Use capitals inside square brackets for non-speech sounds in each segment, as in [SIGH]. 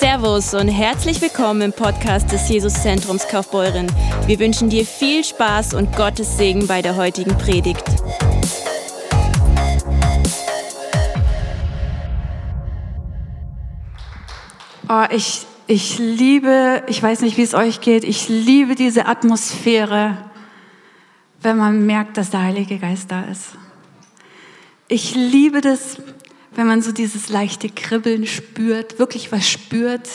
Servus und herzlich willkommen im Podcast des Jesuszentrums Kaufbeuren. Wir wünschen dir viel Spaß und Gottes Segen bei der heutigen Predigt. Oh, ich, ich liebe, ich weiß nicht, wie es euch geht, ich liebe diese Atmosphäre, wenn man merkt, dass der Heilige Geist da ist. Ich liebe das, wenn man so dieses leichte Kribbeln spürt, wirklich was spürt.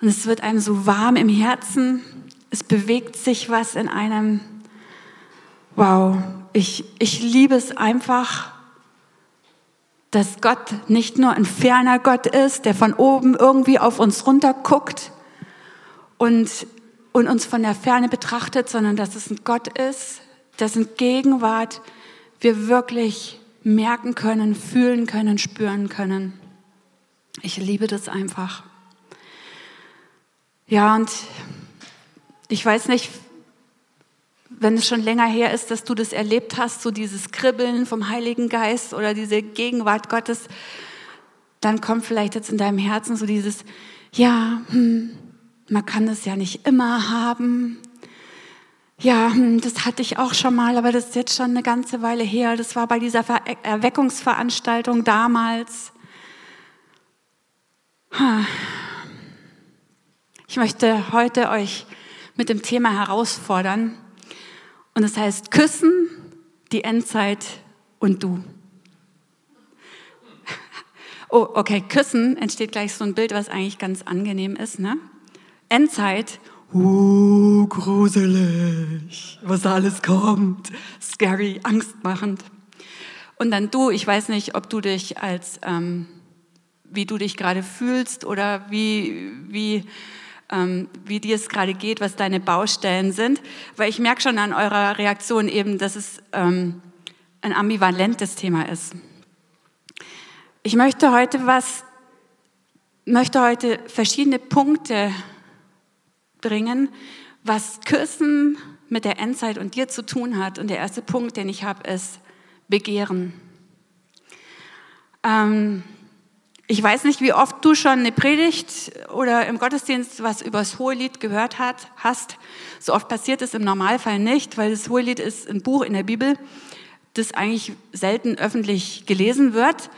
Und es wird einem so warm im Herzen. Es bewegt sich was in einem. Wow, ich, ich liebe es einfach, dass Gott nicht nur ein ferner Gott ist, der von oben irgendwie auf uns runter guckt und, und uns von der Ferne betrachtet, sondern dass es ein Gott ist, dessen Gegenwart wir wirklich merken können, fühlen können, spüren können. Ich liebe das einfach. Ja, und ich weiß nicht, wenn es schon länger her ist, dass du das erlebt hast, so dieses Kribbeln vom Heiligen Geist oder diese Gegenwart Gottes, dann kommt vielleicht jetzt in deinem Herzen so dieses, ja, hm, man kann das ja nicht immer haben. Ja, hm, das hatte ich auch schon mal, aber das ist jetzt schon eine ganze Weile her. Das war bei dieser Erweckungsveranstaltung damals. Ich möchte heute euch mit dem Thema herausfordern, und es heißt Küssen, die Endzeit und du. [LAUGHS] Oh, okay, Küssen entsteht gleich so ein Bild, was eigentlich ganz angenehm ist. Ne? Endzeit, uh, gruselig, was alles kommt, scary, angstmachend. Und dann du, ich weiß nicht, ob du dich als, ähm, wie du dich gerade fühlst oder wie, wie ähm, wie dir es gerade geht, was deine Baustellen sind, weil ich merke schon an eurer Reaktion eben, dass es ähm, ein ambivalentes Thema ist. Ich möchte heute was, möchte heute verschiedene Punkte bringen, was Küssen mit der Endzeit und dir zu tun hat. Und der erste Punkt, den ich habe, ist Begehren. Ähm, ich weiß nicht, wie oft du schon eine Predigt oder im Gottesdienst was über das Hohelied gehört hat, hast. So oft passiert es im Normalfall nicht, weil das Hohelied ist ein Buch in der Bibel, das eigentlich selten öffentlich gelesen wird,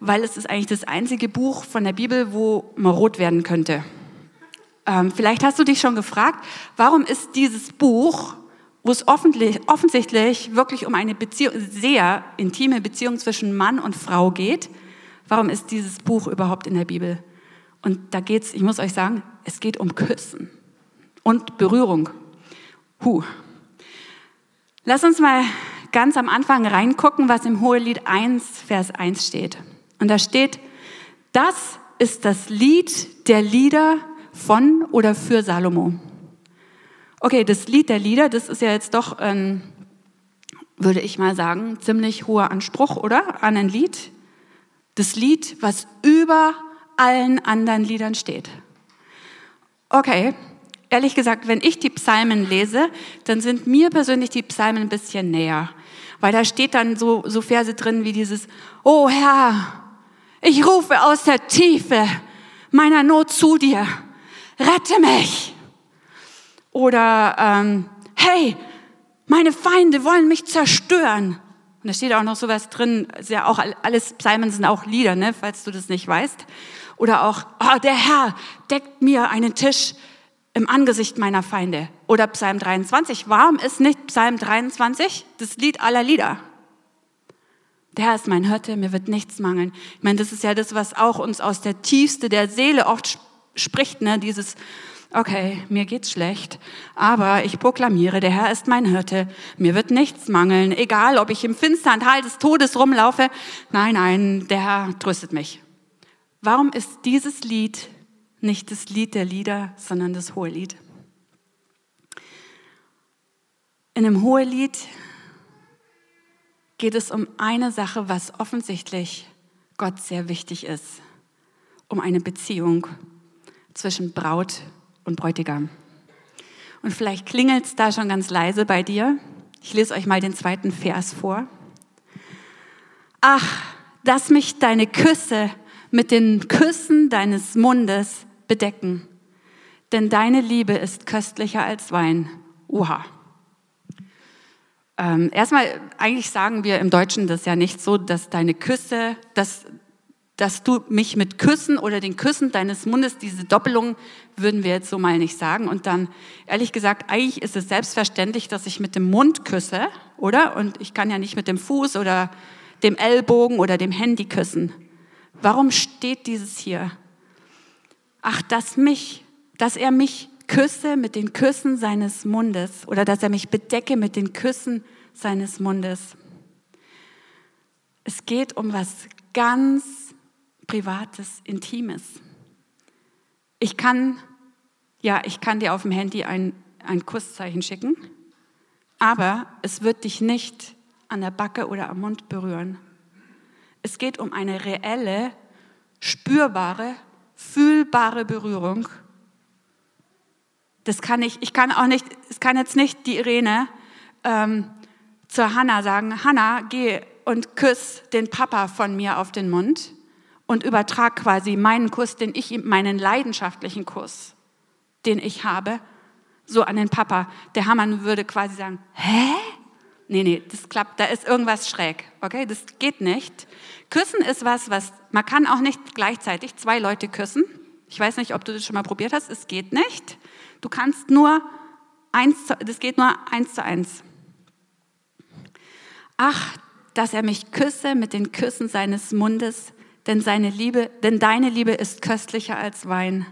weil es ist eigentlich das einzige Buch von der Bibel, wo man rot werden könnte. Ähm, vielleicht hast du dich schon gefragt, warum ist dieses Buch, wo es offensichtlich wirklich um eine Beziehung, sehr intime Beziehung zwischen Mann und Frau geht, Warum ist dieses Buch überhaupt in der Bibel? Und da geht's, ich muss euch sagen, es geht um Küssen und Berührung. Huh. Lass uns mal ganz am Anfang reingucken, was im Hohelied 1, Vers 1 steht. Und da steht, das ist das Lied der Lieder von oder für Salomo. Okay, das Lied der Lieder, das ist ja jetzt doch, ein, würde ich mal sagen, ziemlich hoher Anspruch, oder? An ein Lied. Das Lied, was über allen anderen Liedern steht. Okay, ehrlich gesagt, wenn ich die Psalmen lese, dann sind mir persönlich die Psalmen ein bisschen näher. Weil da steht dann so, so Verse drin wie dieses, Oh Herr, ich rufe aus der Tiefe meiner Not zu dir, rette mich. Oder, ähm, hey, meine Feinde wollen mich zerstören. Und da steht auch noch sowas drin, ist ja auch alles Psalmen sind auch Lieder, ne, falls du das nicht weißt. Oder auch, oh, der Herr deckt mir einen Tisch im Angesicht meiner Feinde. Oder Psalm 23. Warum ist nicht Psalm 23 das Lied aller Lieder? Der Herr ist mein Hirte, mir wird nichts mangeln. Ich meine, das ist ja das, was auch uns aus der Tiefste der Seele oft spricht, ne? dieses okay, mir geht's schlecht, aber ich proklamiere, der Herr ist mein Hirte, mir wird nichts mangeln, egal ob ich im finstern Tal des Todes rumlaufe. Nein, nein, der Herr tröstet mich. Warum ist dieses Lied nicht das Lied der Lieder, sondern das Hohelied? In dem Hohelied geht es um eine Sache, was offensichtlich Gott sehr wichtig ist, um eine Beziehung zwischen Braut und Bräutigam. Und vielleicht klingelt es da schon ganz leise bei dir. Ich lese euch mal den zweiten Vers vor. Ach, dass mich deine Küsse mit den Küssen deines Mundes bedecken, denn deine Liebe ist köstlicher als Wein. Uha. Ähm, erstmal, eigentlich sagen wir im Deutschen das ja nicht so, dass deine Küsse, dass, dass du mich mit Küssen oder den Küssen deines Mundes, diese Doppelung würden wir jetzt so mal nicht sagen. Und dann, ehrlich gesagt, eigentlich ist es selbstverständlich, dass ich mit dem Mund küsse, oder? Und ich kann ja nicht mit dem Fuß oder dem Ellbogen oder dem Handy küssen. Warum steht dieses hier? Ach, dass mich, dass er mich küsse mit den Küssen seines Mundes oder dass er mich bedecke mit den Küssen seines Mundes. Es geht um was ganz Privates, Intimes. Ich kann, ja, ich kann dir auf dem Handy ein, ein Kusszeichen schicken, aber es wird dich nicht an der Backe oder am Mund berühren. Es geht um eine reelle, spürbare, fühlbare Berührung das kann ich, ich kann auch nicht, es kann jetzt nicht die Irene ähm, zur Hanna sagen, Hanna, geh und küss den Papa von mir auf den Mund und übertrag quasi meinen Kuss, den ich, meinen leidenschaftlichen Kuss, den ich habe, so an den Papa. Der Hammer würde quasi sagen, hä? Nee, nee, das klappt, da ist irgendwas schräg, okay? Das geht nicht. Küssen ist was, was, man kann auch nicht gleichzeitig zwei Leute küssen. Ich weiß nicht, ob du das schon mal probiert hast, es geht nicht. Du kannst nur eins, das geht nur eins zu eins. Ach, dass er mich küsse mit den Küssen seines Mundes, denn seine Liebe, denn deine Liebe ist köstlicher als Wein.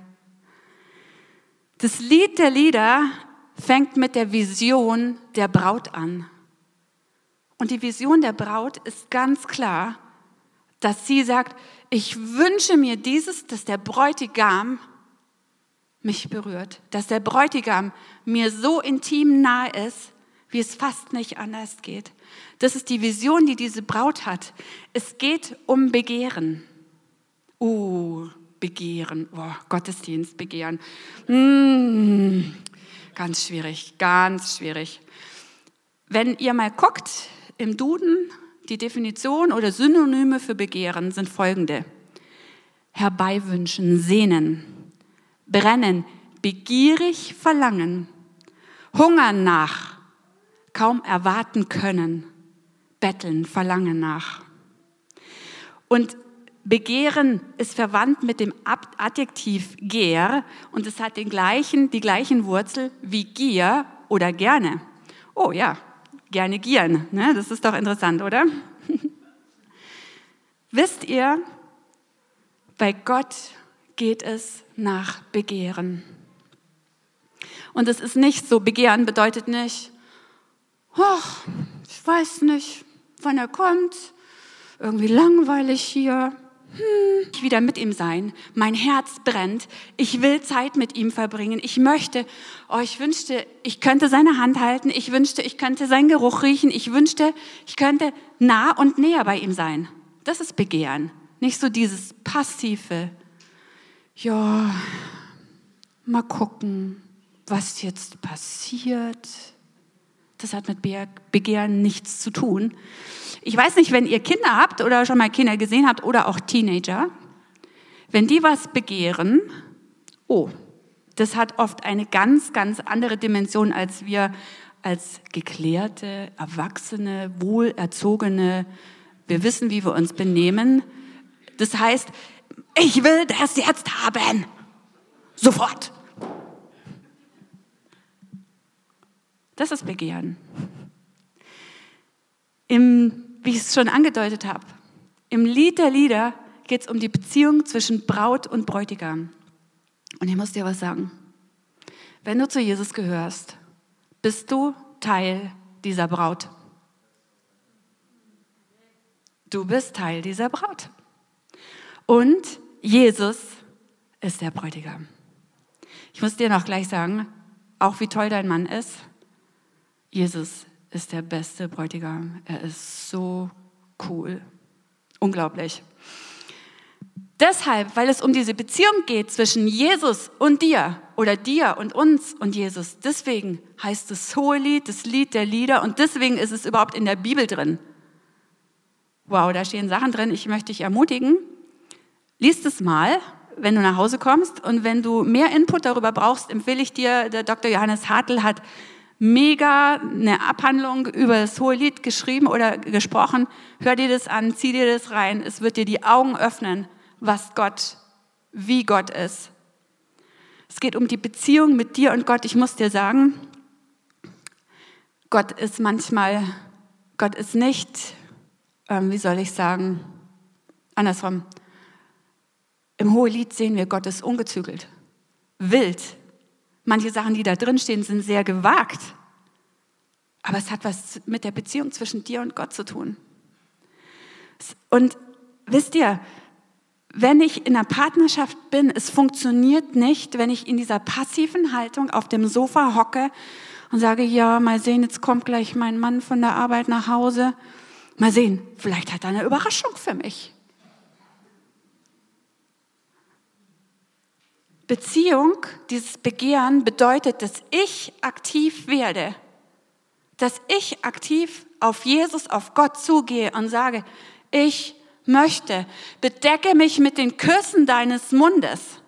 Das Lied der Lieder fängt mit der Vision der Braut an. Und die Vision der Braut ist ganz klar, dass sie sagt, ich wünsche mir dieses, dass der Bräutigam mich berührt, dass der Bräutigam mir so intim nahe ist, wie es fast nicht anders geht. Das ist die Vision, die diese Braut hat. Es geht um Begehren. Uh, Begehren, oh, Gottesdienst, Begehren. Mm, ganz schwierig, ganz schwierig. Wenn ihr mal guckt im Duden, die Definition oder Synonyme für Begehren sind folgende. Herbeiwünschen, sehnen, brennen, begierig verlangen, hungern nach, kaum erwarten können, betteln, verlangen nach. Und Begehren ist verwandt mit dem Adjektiv gehr und es hat den gleichen, die gleichen Wurzel wie Gier oder gerne. Oh ja, gerne gieren. Ne? Das ist doch interessant, oder? [LAUGHS] Wisst ihr, bei Gott geht es nach Begehren. Und es ist nicht so, Begehren bedeutet nicht, ich weiß nicht, wann er kommt, irgendwie langweilig hier, hm, ich wieder mit ihm sein. Mein Herz brennt. Ich will Zeit mit ihm verbringen. Ich möchte, oh, ich wünschte, ich könnte seine Hand halten. Ich wünschte, ich könnte seinen Geruch riechen. Ich wünschte, ich könnte nah und näher bei ihm sein. Das ist Begehren. Nicht so dieses passive, ja, mal gucken, was jetzt passiert. Das hat mit Begehren nichts zu tun. Ich weiß nicht, wenn ihr Kinder habt oder schon mal Kinder gesehen habt oder auch Teenager, wenn die was begehren, oh, das hat oft eine ganz, ganz andere Dimension, als wir als geklärte, erwachsene, wohlerzogene, wir wissen, wie wir uns benehmen. Das heißt, ich will das jetzt haben. Sofort. Das ist Begehren. Im, wie ich es schon angedeutet habe, im Lied der Lieder geht es um die Beziehung zwischen Braut und Bräutigam. Und ich muss dir was sagen. Wenn du zu Jesus gehörst, bist du Teil dieser Braut. Du bist Teil dieser Braut. Und Jesus ist der Bräutigam. Ich muss dir noch gleich sagen, auch wie toll dein Mann ist, Jesus ist der beste Bräutigam. Er ist so cool. Unglaublich. Deshalb, weil es um diese Beziehung geht zwischen Jesus und dir oder dir und uns und Jesus, deswegen heißt es Hohelied, das Lied der Lieder und deswegen ist es überhaupt in der Bibel drin. Wow, da stehen Sachen drin, ich möchte dich ermutigen, Lies es mal, wenn du nach Hause kommst. Und wenn du mehr Input darüber brauchst, empfehle ich dir, der Dr. Johannes Hartl hat mega eine Abhandlung über das Hohelied geschrieben oder gesprochen. Hör dir das an, zieh dir das rein. Es wird dir die Augen öffnen, was Gott, wie Gott ist. Es geht um die Beziehung mit dir und Gott. Ich muss dir sagen, Gott ist manchmal, Gott ist nicht, ähm, wie soll ich sagen, andersrum. Im Hohelied sehen wir, Gott ist ungezügelt, wild. Manche Sachen, die da drin stehen, sind sehr gewagt. Aber es hat was mit der Beziehung zwischen dir und Gott zu tun. Und wisst ihr, wenn ich in einer Partnerschaft bin, es funktioniert nicht, wenn ich in dieser passiven Haltung auf dem Sofa hocke und sage, ja, mal sehen, jetzt kommt gleich mein Mann von der Arbeit nach Hause. Mal sehen, vielleicht hat er eine Überraschung für mich. Beziehung, dieses Begehren bedeutet, dass ich aktiv werde, dass ich aktiv auf Jesus, auf Gott zugehe und sage, ich möchte, bedecke mich mit den Küssen deines Mundes.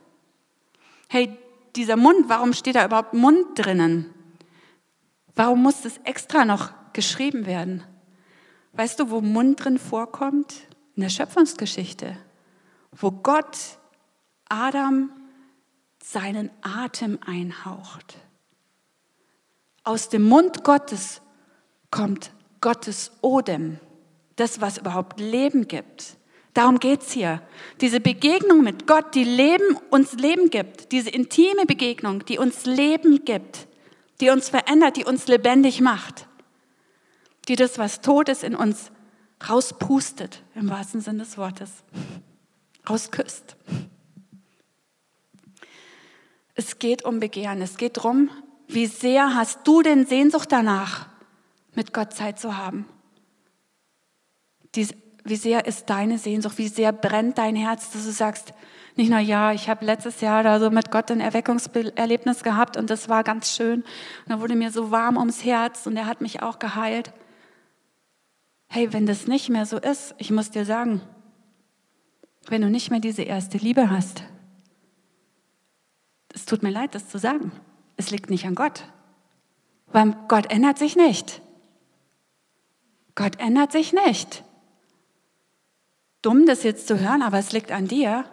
Hey, dieser Mund, warum steht da überhaupt Mund drinnen? Warum muss das extra noch geschrieben werden? Weißt du, wo Mund drin vorkommt? In der Schöpfungsgeschichte, wo Gott Adam seinen Atem einhaucht. Aus dem Mund Gottes kommt Gottes Odem, das, was überhaupt Leben gibt. Darum geht's hier. Diese Begegnung mit Gott, die Leben, uns Leben gibt, diese intime Begegnung, die uns Leben gibt, die uns verändert, die uns lebendig macht, die das, was tot ist, in uns rauspustet, im wahrsten Sinne des Wortes, rausküsst. Es geht um Begehren. Es geht darum, wie sehr hast du denn Sehnsucht danach, mit Gott Zeit zu haben? wie sehr ist deine Sehnsucht? Wie sehr brennt dein Herz, dass du sagst, nicht nur, ja, ich habe letztes Jahr da so mit Gott ein Erweckungserlebnis gehabt und das war ganz schön. Und da wurde mir so warm ums Herz und er hat mich auch geheilt. Hey, wenn das nicht mehr so ist, ich muss dir sagen, wenn du nicht mehr diese erste Liebe hast, es tut mir leid, das zu sagen. Es liegt nicht an Gott. Weil Gott ändert sich nicht. Gott ändert sich nicht. Dumm, das jetzt zu hören, aber es liegt an dir,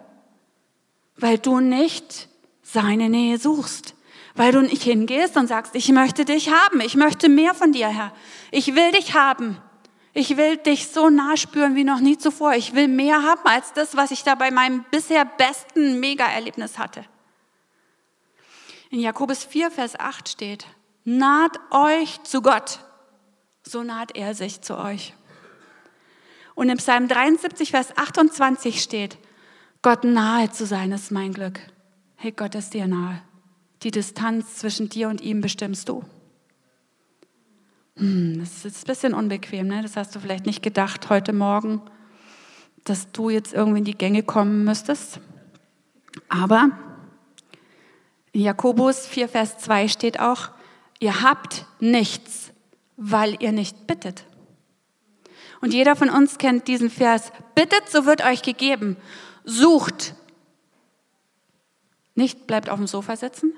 weil du nicht seine Nähe suchst. Weil du nicht hingehst und sagst, ich möchte dich haben, ich möchte mehr von dir, Herr. Ich will dich haben. Ich will dich so nah spüren wie noch nie zuvor. Ich will mehr haben als das, was ich da bei meinem bisher besten Mega-Erlebnis hatte. In Jakobus 4, Vers 8 steht, naht euch zu Gott, so naht er sich zu euch. Und im Psalm 73, Vers 28 steht, Gott nahe zu sein ist mein Glück. Hey, Gott ist dir nahe. Die Distanz zwischen dir und ihm bestimmst du. Hm, das ist ein bisschen unbequem, ne? Das hast du vielleicht nicht gedacht heute Morgen, dass du jetzt irgendwie in die Gänge kommen müsstest. Aber Jakobus 4, Vers 2 steht auch, ihr habt nichts, weil ihr nicht bittet. Und jeder von uns kennt diesen Vers, bittet, so wird euch gegeben. Sucht. Nicht bleibt auf dem Sofa sitzen,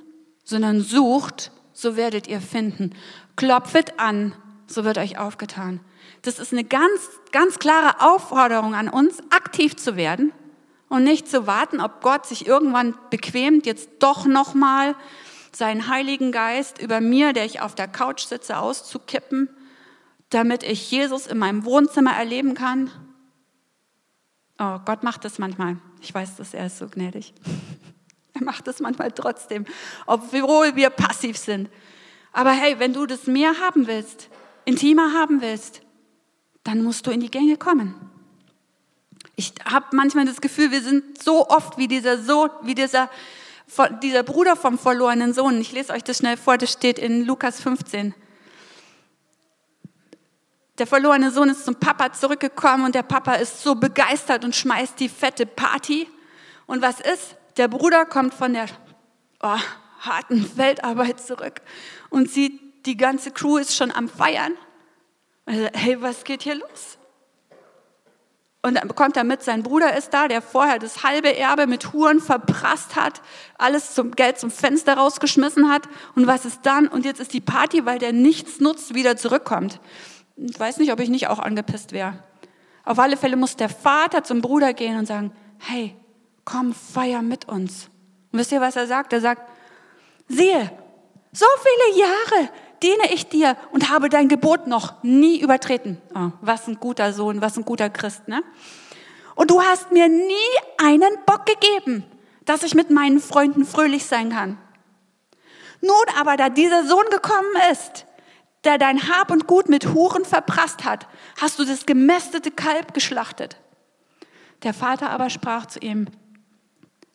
sondern sucht, so werdet ihr finden. Klopfet an, so wird euch aufgetan. Das ist eine ganz, ganz klare Aufforderung an uns, aktiv zu werden und nicht zu warten, ob Gott sich irgendwann bequemt, jetzt doch nochmal seinen Heiligen Geist über mir, der ich auf der Couch sitze, auszukippen, damit ich Jesus in meinem Wohnzimmer erleben kann. Oh, Gott macht das manchmal. Ich weiß, dass er ist so gnädig. [LAUGHS] Er macht das manchmal trotzdem, obwohl wir passiv sind. Aber hey, wenn du das mehr haben willst, intimer haben willst, dann musst du in die Gänge kommen. Ich habe manchmal das Gefühl, wir sind so oft wie dieser Sohn, wie dieser, dieser Bruder vom verlorenen Sohn. Ich lese euch das schnell vor, das steht in Lukas 15. Der verlorene Sohn ist zum Papa zurückgekommen und der Papa ist so begeistert und schmeißt die fette Party. Und was ist? Der Bruder kommt von der oh, harten Feldarbeit zurück und sieht, die ganze Crew ist schon am Feiern. Also, hey, was geht hier los? Und dann bekommt er mit, sein Bruder ist da, der vorher das halbe Erbe mit Huren verprasst hat, alles zum Geld zum Fenster rausgeschmissen hat. Und was ist dann? Und jetzt ist die Party, weil der nichts nutzt, wieder zurückkommt. Ich weiß nicht, ob ich nicht auch angepisst wäre. Auf alle Fälle muss der Vater zum Bruder gehen und sagen, hey, komm, feier mit uns. Und wisst ihr, was er sagt? Er sagt, siehe, so viele Jahre diene ich dir und habe dein Gebot noch nie übertreten. Oh, was ein guter Sohn, was ein guter Christ, ne? Und du hast mir nie einen Bock gegeben, dass ich mit meinen Freunden fröhlich sein kann. Nun aber, da dieser Sohn gekommen ist, der dein Hab und Gut mit Huren verprasst hat, hast du das gemästete Kalb geschlachtet. Der Vater aber sprach zu ihm,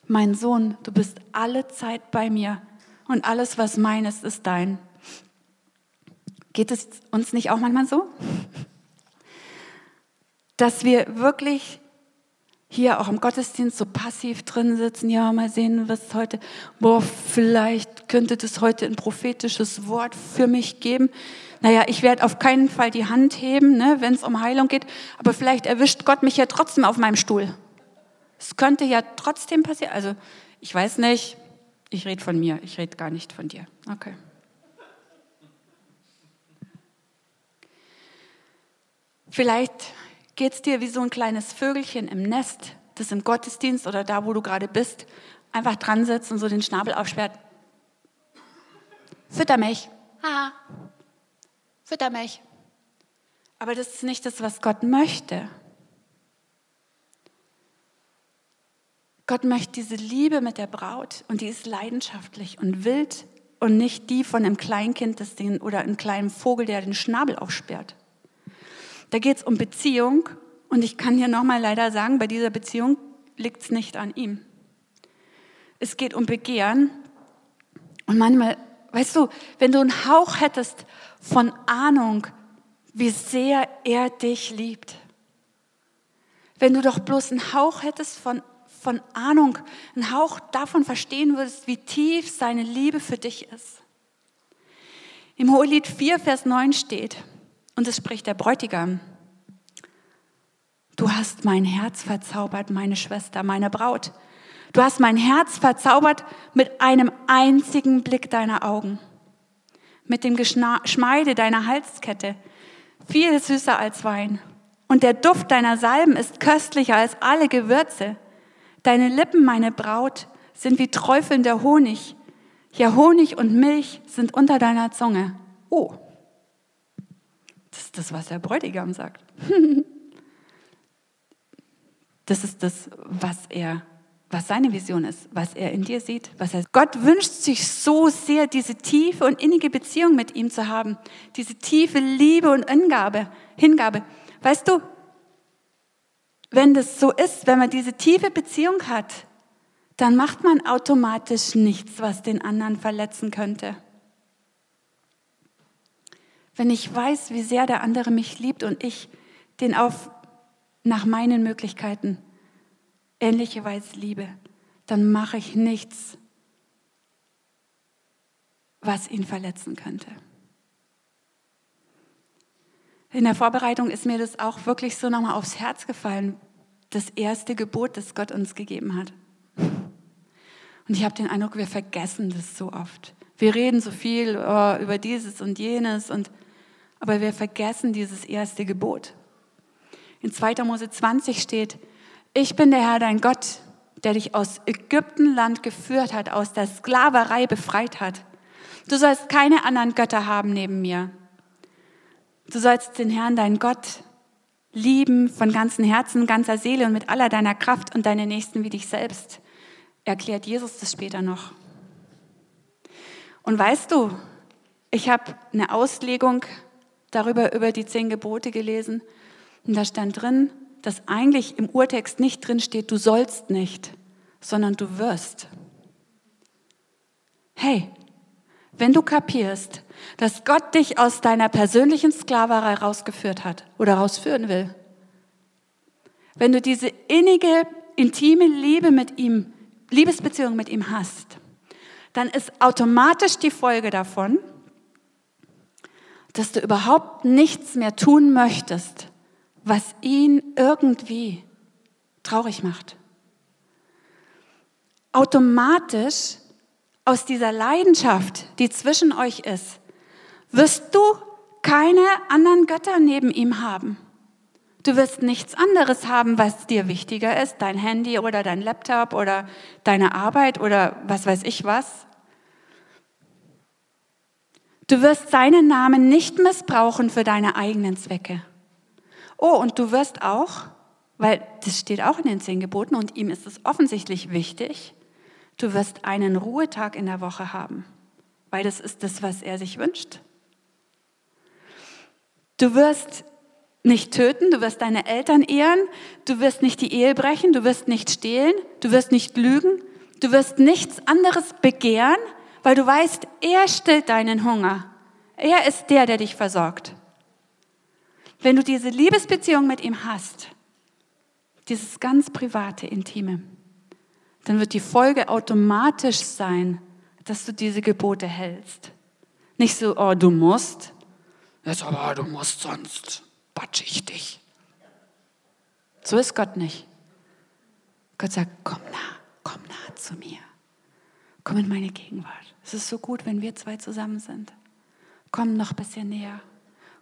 mein Sohn, du bist alle Zeit bei mir und alles, was mein ist, ist dein. Geht es uns nicht auch manchmal so? Dass wir wirklich hier auch im Gottesdienst so passiv drin sitzen, ja, mal sehen, was heute, boah, vielleicht könnte das heute ein prophetisches Wort für mich geben. Naja, ich werde auf keinen Fall die Hand heben, ne, wenn es um Heilung geht, aber vielleicht erwischt Gott mich ja trotzdem auf meinem Stuhl. Es könnte ja trotzdem passieren. Also, ich weiß nicht, ich rede von mir, ich rede gar nicht von dir. Okay. Vielleicht geht es dir wie so ein kleines Vögelchen im Nest, das im Gottesdienst oder da, wo du gerade bist, einfach dran sitzt und so den Schnabel aufsperrt. Fütter mich. Ha. Fütter mich. Aber das ist nicht das, was Gott möchte. Gott möchte diese Liebe mit der Braut und die ist leidenschaftlich und wild und nicht die von einem Kleinkind das den, oder einem kleinen Vogel, der den Schnabel aufsperrt. Da geht es um Beziehung und ich kann hier nochmal leider sagen, bei dieser Beziehung liegt es nicht an ihm. Es geht um Begehren und manchmal, weißt du, wenn du einen Hauch hättest von Ahnung, wie sehr er dich liebt, wenn du doch bloß einen Hauch hättest von, von Ahnung, einen Hauch davon verstehen würdest, wie tief seine Liebe für dich ist. Im Hohelied 4, Vers 9 steht, und es spricht der Bräutigam. Du hast mein Herz verzaubert, meine Schwester, meine Braut. Du hast mein Herz verzaubert mit einem einzigen Blick deiner Augen, mit dem Geschmeide deiner Halskette, viel süßer als Wein. Und der Duft deiner Salben ist köstlicher als alle Gewürze. Deine Lippen, meine Braut, sind wie träufelnder Honig. Ja, Honig und Milch sind unter deiner Zunge. Oh, das ist das, was der Bräutigam sagt. [LAUGHS] Das ist das, was er, was seine Vision ist, was er in dir sieht, was er. Gott wünscht sich so sehr, diese tiefe und innige Beziehung mit ihm zu haben, diese tiefe Liebe und Hingabe, Hingabe. Weißt du, wenn das so ist, wenn man diese tiefe Beziehung hat, dann macht man automatisch nichts, was den anderen verletzen könnte. Wenn ich weiß, wie sehr der andere mich liebt und ich den auf nach meinen Möglichkeiten ähnliche Weise liebe, dann mache ich nichts, was ihn verletzen könnte. In der Vorbereitung ist mir das auch wirklich so nochmal aufs Herz gefallen, das erste Gebot, das Gott uns gegeben hat. Und ich habe den Eindruck, wir vergessen das so oft. Wir reden so viel oh, über dieses und jenes und aber wir vergessen dieses erste Gebot. In 2. Mose 20 steht, ich bin der Herr dein Gott, der dich aus Ägyptenland geführt hat, aus der Sklaverei befreit hat. Du sollst keine anderen Götter haben neben mir. Du sollst den Herrn, deinen Gott, lieben von ganzem Herzen, ganzer Seele und mit aller deiner Kraft und deine Nächsten wie dich selbst. Erklärt Jesus das später noch. Und weißt du, ich habe eine Auslegung darüber über die zehn Gebote gelesen und da stand drin, dass eigentlich im Urtext nicht drin steht, du sollst nicht, sondern du wirst. Hey, wenn du kapierst, dass Gott dich aus deiner persönlichen Sklaverei rausgeführt hat oder rausführen will, wenn du diese innige, intime Liebe mit ihm, Liebesbeziehung mit ihm hast, dann ist automatisch die Folge davon, dass du überhaupt nichts mehr tun möchtest, was ihn irgendwie traurig macht. Automatisch aus dieser Leidenschaft, die zwischen euch ist, wirst du keine anderen Götter neben ihm haben. Du wirst nichts anderes haben, was dir wichtiger ist, dein Handy oder dein Laptop oder deine Arbeit oder was weiß ich was. Du wirst seinen Namen nicht missbrauchen für deine eigenen Zwecke. Oh, und du wirst auch, weil das steht auch in den zehn Geboten und ihm ist es offensichtlich wichtig, du wirst einen Ruhetag in der Woche haben, weil das ist das, was er sich wünscht. Du wirst nicht töten, du wirst deine Eltern ehren, du wirst nicht die Ehe brechen, du wirst nicht stehlen, du wirst nicht lügen, du wirst nichts anderes begehren, weil du weißt, er stillt deinen Hunger. Er ist der, der dich versorgt. Wenn du diese Liebesbeziehung mit ihm hast, dieses ganz private, intime, dann wird die Folge automatisch sein, dass du diese Gebote hältst. Nicht so, oh, du musst, Jetzt aber, du musst sonst batsch ich dich. So ist Gott nicht. Gott sagt, komm nah, komm nah zu mir. Komm in meine Gegenwart. Es ist so gut, wenn wir zwei zusammen sind. Komm noch ein bisschen näher.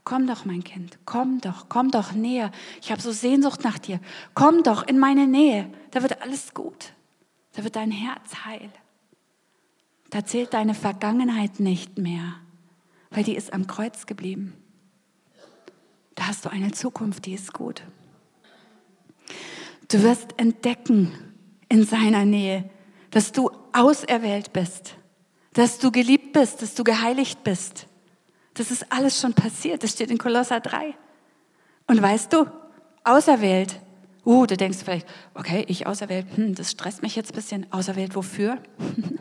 Komm doch, mein Kind. Komm doch, komm doch näher. Ich habe so Sehnsucht nach dir. Komm doch in meine Nähe. Da wird alles gut. Da wird dein Herz heil. Da zählt deine Vergangenheit nicht mehr weil die ist am Kreuz geblieben. Da hast du eine Zukunft, die ist gut. Du wirst entdecken in seiner Nähe, dass du auserwählt bist, dass du geliebt bist, dass du geheiligt bist. Das ist alles schon passiert. Das steht in Kolosser 3. Und weißt du, auserwählt. Uh, du denkst vielleicht, okay, ich auserwählt, hm, das stresst mich jetzt ein bisschen. Auserwählt wofür? [LAUGHS]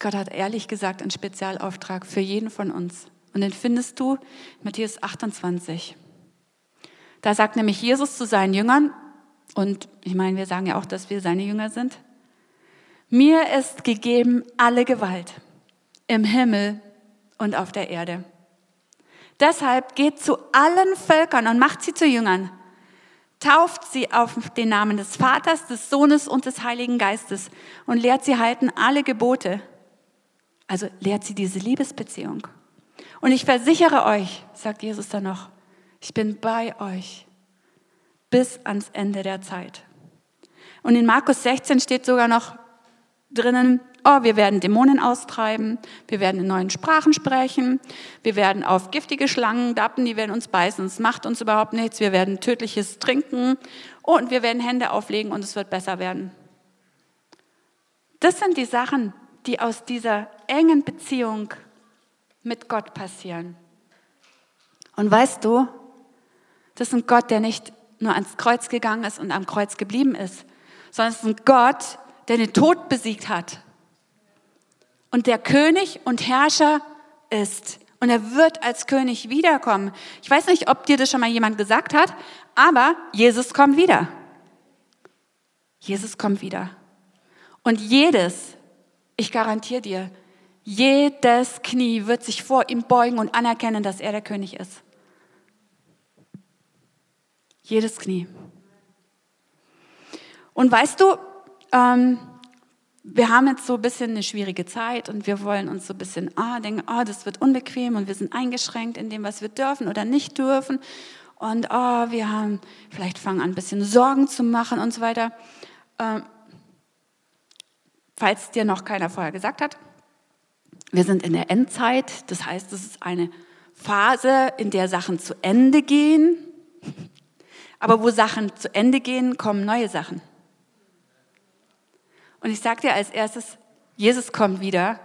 Gott hat ehrlich gesagt einen Spezialauftrag für jeden von uns. Und den findest du in Matthäus 28. Da sagt nämlich Jesus zu seinen Jüngern, und ich meine, wir sagen ja auch, dass wir seine Jünger sind, mir ist gegeben alle Gewalt im Himmel und auf der Erde. Deshalb geht zu allen Völkern und macht sie zu Jüngern. Tauft sie auf den Namen des Vaters, des Sohnes und des Heiligen Geistes und lehrt sie halten alle Gebote, also lehrt sie diese Liebesbeziehung. Und ich versichere euch, sagt Jesus dann noch, ich bin bei euch bis ans Ende der Zeit. Und in Markus 16 steht sogar noch drinnen, oh, wir werden Dämonen austreiben, wir werden in neuen Sprachen sprechen, wir werden auf giftige Schlangen dappen, die werden uns beißen, es macht uns überhaupt nichts, wir werden tödliches trinken und wir werden Hände auflegen und es wird besser werden. Das sind die Sachen, die aus dieser engen Beziehung mit Gott passieren. Und weißt du, das ist ein Gott, der nicht nur ans Kreuz gegangen ist und am Kreuz geblieben ist, sondern es ist ein Gott, der den Tod besiegt hat und der König und Herrscher ist. Und er wird als König wiederkommen. Ich weiß nicht, ob dir das schon mal jemand gesagt hat, aber Jesus kommt wieder. Jesus kommt wieder. Und jedes ich garantiere dir, jedes Knie wird sich vor ihm beugen und anerkennen, dass er der König ist. Jedes Knie. Und weißt du, ähm, wir haben jetzt so ein bisschen eine schwierige Zeit und wir wollen uns so ein bisschen ah, denken, ah, das wird unbequem und wir sind eingeschränkt in dem, was wir dürfen oder nicht dürfen. Und ah, wir haben vielleicht fangen an, ein bisschen Sorgen zu machen und so weiter. Ähm, Falls dir noch keiner vorher gesagt hat, wir sind in der Endzeit, das heißt, es ist eine Phase, in der Sachen zu Ende gehen. Aber wo Sachen zu Ende gehen, kommen neue Sachen. Und ich sage dir als erstes, Jesus kommt wieder.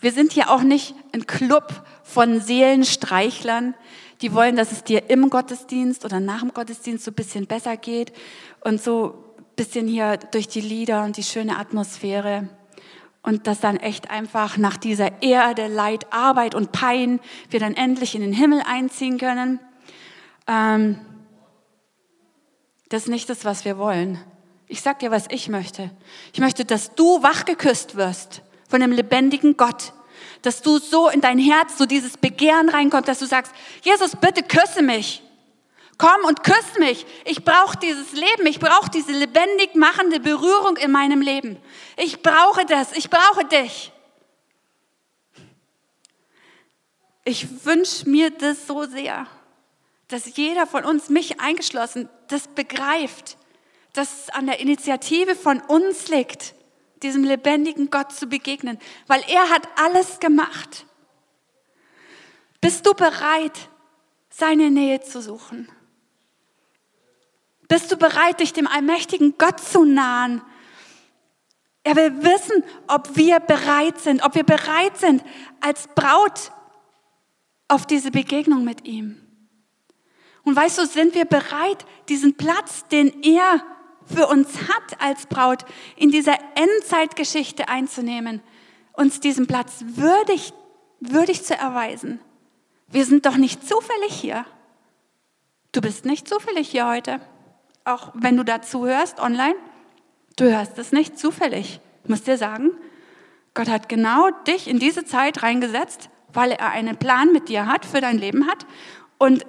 Wir sind hier auch nicht ein Club von Seelenstreichlern, die wollen, dass es dir im Gottesdienst oder nach dem Gottesdienst so ein bisschen besser geht und so bisschen hier durch die Lieder und die schöne Atmosphäre. Und dass dann echt einfach nach dieser Erde, Leid, Arbeit und Pein wir dann endlich in den Himmel einziehen können. Ähm, das ist nicht das, was wir wollen. Ich sag dir, was ich möchte. Ich möchte, dass du wachgeküsst wirst von dem lebendigen Gott, Dass du so in dein Herz, so dieses Begehren reinkommt, dass du sagst, Jesus, bitte küsse mich. Komm und küss mich. Ich brauche dieses Leben. Ich brauche diese lebendig machende Berührung in meinem Leben. Ich brauche das. Ich brauche dich. Ich wünsche mir das so sehr, dass jeder von uns, mich eingeschlossen, das begreift, dass es an der Initiative von uns liegt, diesem lebendigen Gott zu begegnen, weil er hat alles gemacht. Bist du bereit, seine Nähe zu suchen? Bist du bereit, dich dem allmächtigen Gott zu nahen? Er will wissen, ob wir bereit sind, ob wir bereit sind, als Braut auf diese Begegnung mit ihm. Und weißt du, sind wir bereit, diesen Platz, den er für uns hat als Braut, in dieser Endzeitgeschichte einzunehmen, uns diesen Platz würdig, würdig zu erweisen. Wir sind doch nicht zufällig hier. Du bist nicht zufällig hier heute. Auch wenn du dazu hörst online, du hörst es nicht zufällig. Ich muss dir sagen, Gott hat genau dich in diese Zeit reingesetzt, weil er einen Plan mit dir hat, für dein Leben hat und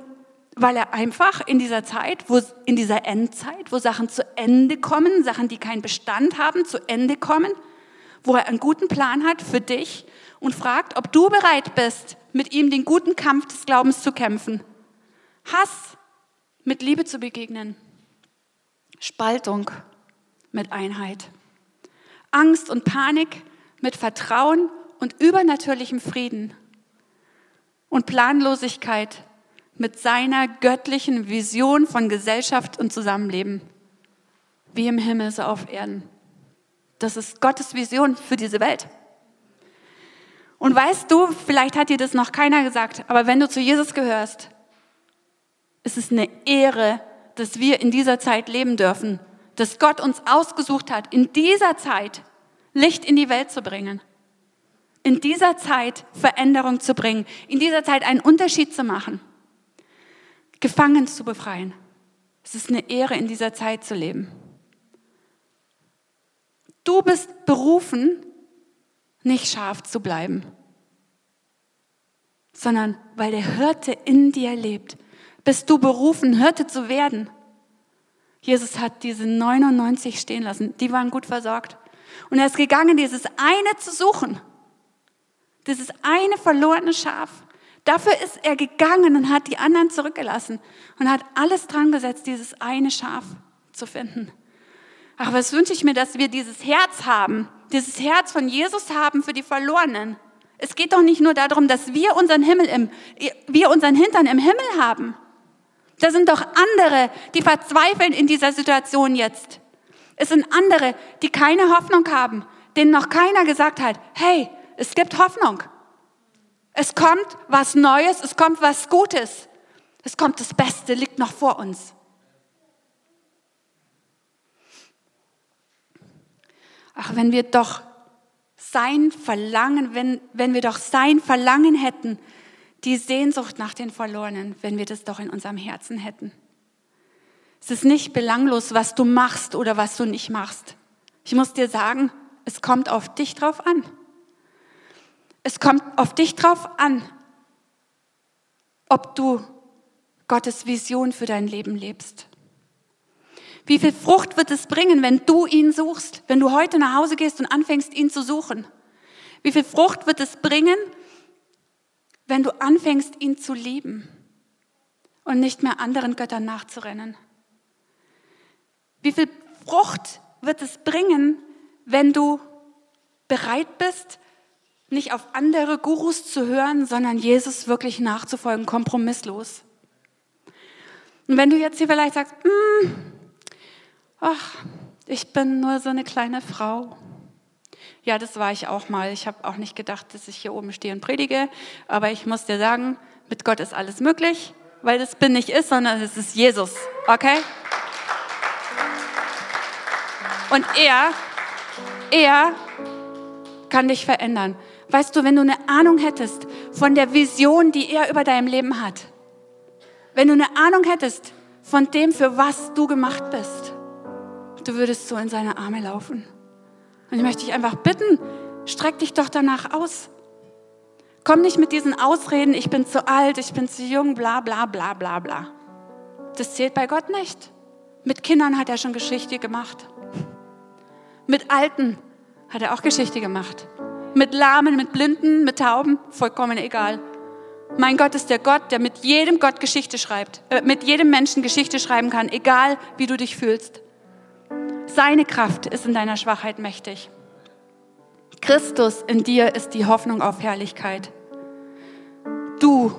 weil er einfach in dieser Zeit, wo, in dieser Endzeit, wo Sachen zu Ende kommen, Sachen, die keinen Bestand haben, zu Ende kommen, wo er einen guten Plan hat für dich und fragt, ob du bereit bist, mit ihm den guten Kampf des Glaubens zu kämpfen. Hass mit Liebe zu begegnen. Spaltung mit Einheit. Angst und Panik mit Vertrauen und übernatürlichem Frieden und Planlosigkeit mit seiner göttlichen Vision von Gesellschaft und Zusammenleben. Wie im Himmel, so auf Erden. Das ist Gottes Vision für diese Welt. Und weißt du, vielleicht hat dir das noch keiner gesagt, aber wenn du zu Jesus gehörst, ist es eine Ehre, dass wir in dieser Zeit leben dürfen, dass Gott uns ausgesucht hat, in dieser Zeit Licht in die Welt zu bringen in dieser Zeit Veränderung zu bringen, in dieser Zeit einen Unterschied zu machen, Gefangenen zu befreien. Es ist eine Ehre, in dieser Zeit zu leben. Du bist berufen, nicht scharf zu bleiben, sondern weil der Hirte in dir lebt, bist du berufen, Hirte zu werden. Jesus hat diese 99 stehen lassen, die waren gut versorgt. Und er ist gegangen, dieses eine zu suchen. Dieses eine verlorene Schaf. Dafür ist er gegangen und hat die anderen zurückgelassen und hat alles dran gesetzt, dieses eine Schaf zu finden. Ach, was wünsche ich mir, dass wir dieses Herz haben, dieses Herz von Jesus haben für die Verlorenen. Es geht doch nicht nur darum, dass wir unseren Himmel im, wir unseren Hintern im Himmel haben. Da sind doch andere, die verzweifeln in dieser Situation jetzt. Es sind andere, die keine Hoffnung haben, denen noch keiner gesagt hat, hey, es gibt Hoffnung. Es kommt was Neues, es kommt was Gutes. Es kommt das Beste, liegt noch vor uns. Ach, wenn wir doch sein Verlangen, wenn, wenn wir doch sein Verlangen hätten, die Sehnsucht nach den Verlorenen, wenn wir das doch in unserem Herzen hätten. Es ist nicht belanglos, was du machst oder was du nicht machst. Ich muss dir sagen, es kommt auf dich drauf an. Es kommt auf dich drauf an, ob du Gottes Vision für dein Leben lebst. Wie viel Frucht wird es bringen, wenn du ihn suchst, wenn du heute nach Hause gehst und anfängst, ihn zu suchen? Wie viel Frucht wird es bringen, wenn du anfängst, ihn zu lieben und nicht mehr anderen Göttern nachzurennen? Wie viel Frucht wird es bringen, wenn du bereit bist, nicht auf andere Gurus zu hören, sondern Jesus wirklich nachzufolgen, kompromisslos. Und wenn du jetzt hier vielleicht sagst, mm, ach, ich bin nur so eine kleine Frau. Ja, das war ich auch mal. Ich habe auch nicht gedacht, dass ich hier oben stehe und predige, aber ich muss dir sagen, mit Gott ist alles möglich, weil das bin nicht ist, sondern es ist Jesus. Okay? Und er, er kann dich verändern. Weißt du, wenn du eine Ahnung hättest von der Vision, die er über deinem Leben hat, wenn du eine Ahnung hättest von dem, für was du gemacht bist, du würdest so in seine Arme laufen. Und ich möchte dich einfach bitten, streck dich doch danach aus. Komm nicht mit diesen Ausreden, ich bin zu alt, ich bin zu jung, bla bla bla bla bla. Das zählt bei Gott nicht. Mit Kindern hat er schon Geschichte gemacht. Mit Alten hat er auch Geschichte gemacht. Mit Lahmen, mit Blinden, mit Tauben, vollkommen egal. Mein Gott ist der Gott, der mit jedem Gott Geschichte schreibt, äh, mit jedem Menschen Geschichte schreiben kann, egal wie du dich fühlst. Seine Kraft ist in deiner Schwachheit mächtig. Christus in dir ist die Hoffnung auf Herrlichkeit. Du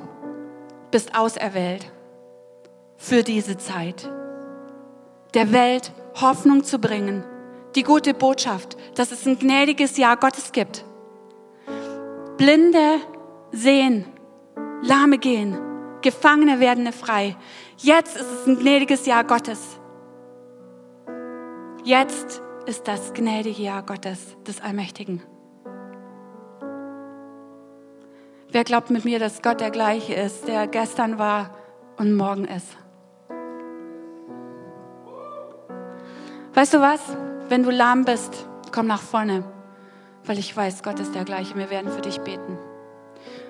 bist auserwählt für diese Zeit, der Welt Hoffnung zu bringen, die gute Botschaft, dass es ein gnädiges Jahr Gottes gibt. Blinde sehen, Lahme gehen, Gefangene werden frei. Jetzt ist es ein gnädiges Jahr Gottes. Jetzt ist das gnädige Jahr Gottes, des Allmächtigen. Wer glaubt mit mir, dass Gott der gleiche ist, der gestern war und morgen ist? Weißt du was? Wenn du lahm bist, komm nach vorne, weil ich weiß, Gott ist der gleiche. Wir werden für dich beten.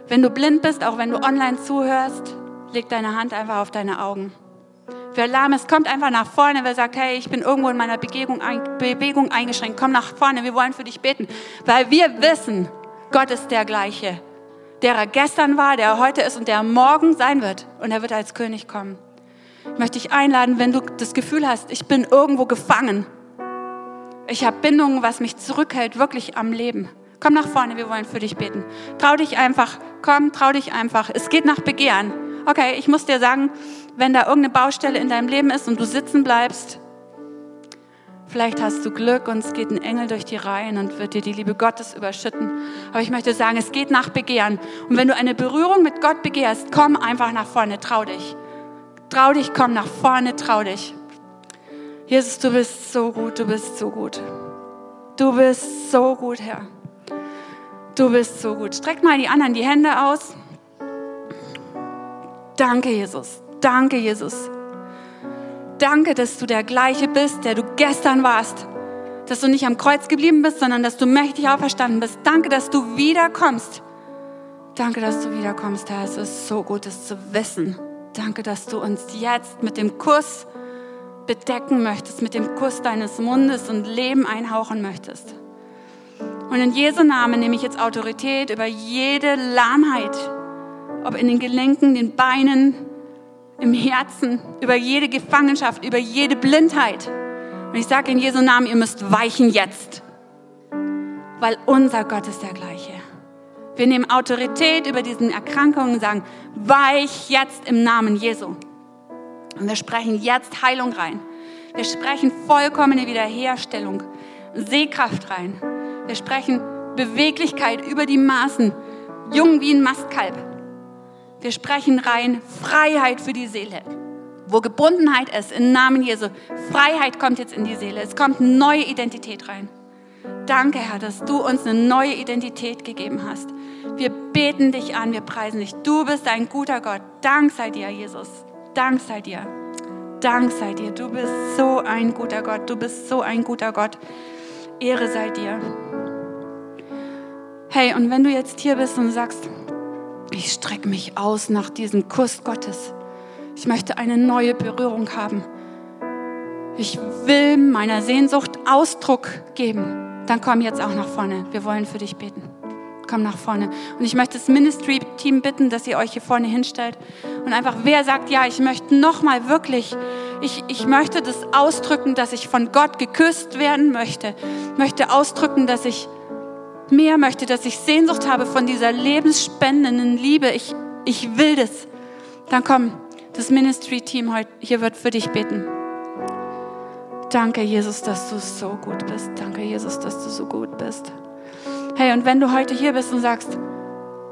Wenn du blind bist, auch wenn du online zuhörst, leg deine Hand einfach auf deine Augen. Wer lahm ist, kommt einfach nach vorne. Wer sagt, hey, ich bin irgendwo in meiner Bewegung, Bewegung eingeschränkt, komm nach vorne, wir wollen für dich beten. Weil wir wissen, Gott ist der gleiche. Der er gestern war, der er heute ist und der er morgen sein wird. Und er wird als König kommen. Ich möchte dich einladen, wenn du das Gefühl hast, ich bin irgendwo gefangen. Ich habe Bindungen, was mich zurückhält, wirklich am Leben. Komm nach vorne, wir wollen für dich beten. Trau dich einfach, komm, trau dich einfach. Es geht nach Begehren. Okay, ich muss dir sagen, wenn da irgendeine Baustelle in deinem Leben ist und du sitzen bleibst, vielleicht hast du Glück und es geht ein Engel durch die Reihen und wird dir die Liebe Gottes überschütten. Aber ich möchte sagen, es geht nach Begehren. Und wenn du eine Berührung mit Gott begehrst, komm einfach nach vorne, trau dich. Trau dich, komm nach vorne, trau dich. Jesus, du bist so gut, du bist so gut. Du bist so gut, Herr. Du bist so gut. Streck mal die anderen die Hände aus. Danke, Jesus. Danke, Jesus. Danke, dass du der gleiche bist, der du gestern warst. Dass du nicht am Kreuz geblieben bist, sondern dass du mächtig auferstanden bist. Danke, dass du wiederkommst. Danke, dass du wiederkommst, Herr. Es ist so gut, es zu wissen. Danke, dass du uns jetzt mit dem Kuss bedecken möchtest, mit dem Kuss deines Mundes und Leben einhauchen möchtest. Und in Jesu Namen nehme ich jetzt Autorität über jede Lahmheit, ob in den Gelenken, den Beinen, im Herzen, über jede Gefangenschaft, über jede Blindheit. Und ich sage in Jesu Namen, ihr müsst weichen jetzt, weil unser Gott ist der gleiche. Wir nehmen Autorität über diesen Erkrankungen und sagen, weich jetzt im Namen Jesu. Und wir sprechen jetzt Heilung rein. Wir sprechen vollkommene Wiederherstellung, Sehkraft rein. Wir sprechen Beweglichkeit über die Maßen, jung wie ein Mastkalb. Wir sprechen rein Freiheit für die Seele. Wo Gebundenheit ist, im Namen Jesu, Freiheit kommt jetzt in die Seele. Es kommt neue Identität rein. Danke, Herr, dass du uns eine neue Identität gegeben hast. Wir beten dich an, wir preisen dich. Du bist ein guter Gott. Dank sei dir, Jesus. Dank sei dir. Dank sei dir. Du bist so ein guter Gott. Du bist so ein guter Gott. Ehre sei dir. Hey, und wenn du jetzt hier bist und sagst, ich strecke mich aus nach diesem Kuss Gottes. Ich möchte eine neue Berührung haben. Ich will meiner Sehnsucht Ausdruck geben. Dann komm jetzt auch nach vorne. Wir wollen für dich beten. Komm nach vorne. Und ich möchte das Ministry-Team bitten, dass ihr euch hier vorne hinstellt. Und einfach, wer sagt, ja, ich möchte nochmal wirklich, ich, ich möchte das ausdrücken, dass ich von Gott geküsst werden möchte. Möchte ausdrücken, dass ich mehr möchte, dass ich Sehnsucht habe von dieser lebensspendenden Liebe. Ich, ich will das. Dann komm, das Ministry-Team hier wird für dich beten. Danke, Jesus, dass du so gut bist. Danke, Jesus, dass du so gut bist. Hey, und wenn du heute hier bist und sagst,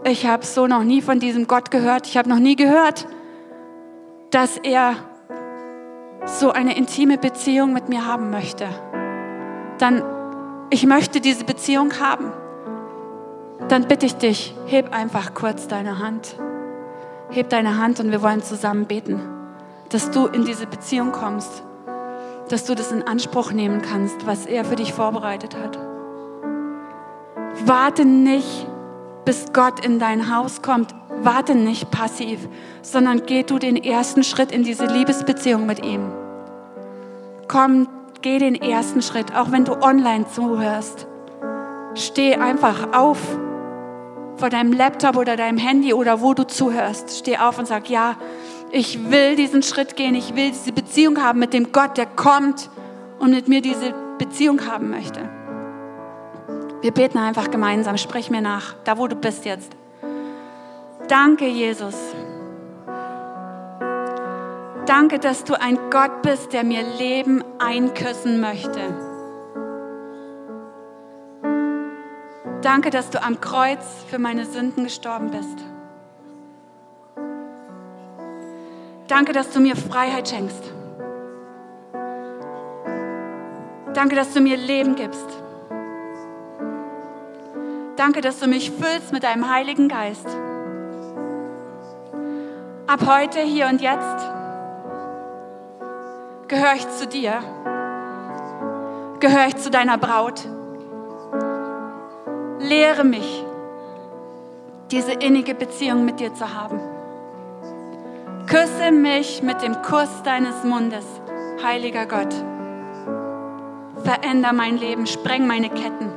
ich habe so noch nie von diesem Gott gehört, ich habe noch nie gehört, dass er so eine intime Beziehung mit mir haben möchte, dann ich möchte diese Beziehung haben dann bitte ich dich, heb einfach kurz deine Hand. Heb deine Hand und wir wollen zusammen beten, dass du in diese Beziehung kommst, dass du das in Anspruch nehmen kannst, was er für dich vorbereitet hat. Warte nicht, bis Gott in dein Haus kommt. Warte nicht passiv, sondern geh du den ersten Schritt in diese Liebesbeziehung mit ihm. Komm, geh den ersten Schritt, auch wenn du online zuhörst. Steh einfach auf vor deinem Laptop oder deinem Handy oder wo du zuhörst. Steh auf und sag, ja, ich will diesen Schritt gehen. Ich will diese Beziehung haben mit dem Gott, der kommt und mit mir diese Beziehung haben möchte. Wir beten einfach gemeinsam. Sprich mir nach, da wo du bist jetzt. Danke, Jesus. Danke, dass du ein Gott bist, der mir Leben einküssen möchte. Danke, dass du am Kreuz für meine Sünden gestorben bist. Danke, dass du mir Freiheit schenkst. Danke, dass du mir Leben gibst. Danke, dass du mich füllst mit deinem Heiligen Geist. Ab heute, hier und jetzt gehöre ich zu dir. Gehöre ich zu deiner Braut. Lehre mich, diese innige Beziehung mit dir zu haben. Küsse mich mit dem Kuss deines Mundes, heiliger Gott. Veränder mein Leben, spreng meine Ketten.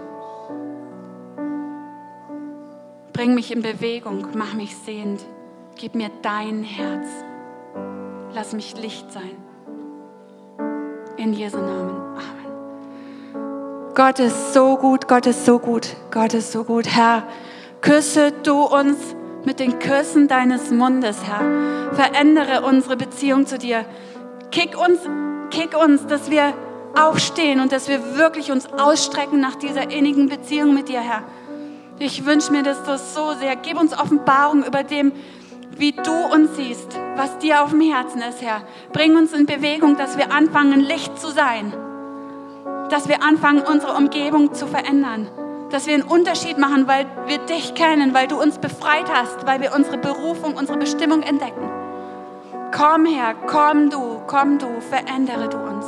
Bring mich in Bewegung, mach mich sehend. Gib mir dein Herz. Lass mich Licht sein. In Jesu Namen. Amen. Gott ist so gut, Gott ist so gut, Gott ist so gut. Herr, küsse du uns mit den Küssen deines Mundes, Herr. Verändere unsere Beziehung zu dir. Kick uns, kick uns, dass wir aufstehen und dass wir wirklich uns ausstrecken nach dieser innigen Beziehung mit dir, Herr. Ich wünsche mir das so sehr. Gib uns Offenbarung über dem, wie du uns siehst, was dir auf dem Herzen ist, Herr. Bring uns in Bewegung, dass wir anfangen, Licht zu sein. Dass wir anfangen, unsere Umgebung zu verändern dass wir einen Unterschied machen, weil wir dich kennen, weil du uns befreit hast, weil wir unsere Berufung, unsere Bestimmung entdecken. Komm her, komm du, komm du, verändere du uns.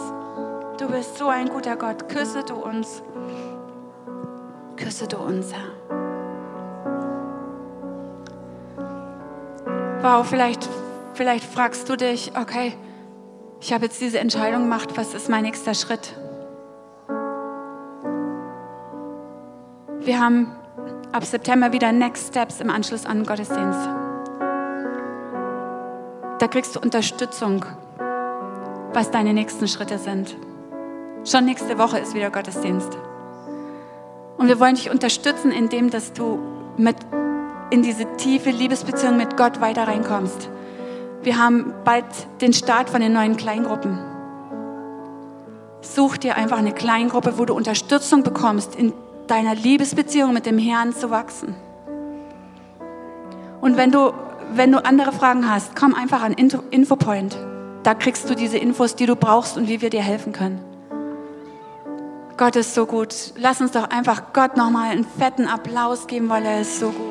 Du bist so ein guter Gott. Küsse du uns. Küsse du uns, Herr. Wow, vielleicht, vielleicht fragst du dich, okay, ich habe jetzt diese Entscheidung gemacht, was ist mein nächster Schritt? Wir haben ab September wieder Next Steps im Anschluss an Gottesdienst. Da kriegst du Unterstützung, was deine nächsten Schritte sind. Schon nächste Woche ist wieder Gottesdienst. Und wir wollen dich unterstützen, indem dass du mit in diese tiefe Liebesbeziehung mit Gott weiter reinkommst. Wir haben bald den Start von den neuen Kleingruppen. Such dir einfach eine Kleingruppe, wo du Unterstützung bekommst, in deiner Liebesbeziehung mit dem Herrn zu wachsen. Und wenn du, wenn du andere Fragen hast, komm einfach an Infopoint. Da kriegst du diese Infos, die du brauchst und wie wir dir helfen können. Gott ist so gut. Lass uns doch einfach Gott nochmal einen fetten Applaus geben, weil er ist so gut.